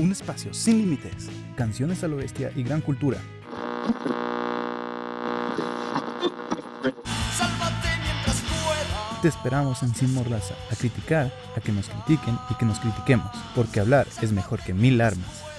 Un espacio sin límites. Canciones a lo bestia y gran cultura. Te esperamos en Sin Mordaza a criticar, a que nos critiquen y que nos critiquemos, porque hablar es mejor que mil armas.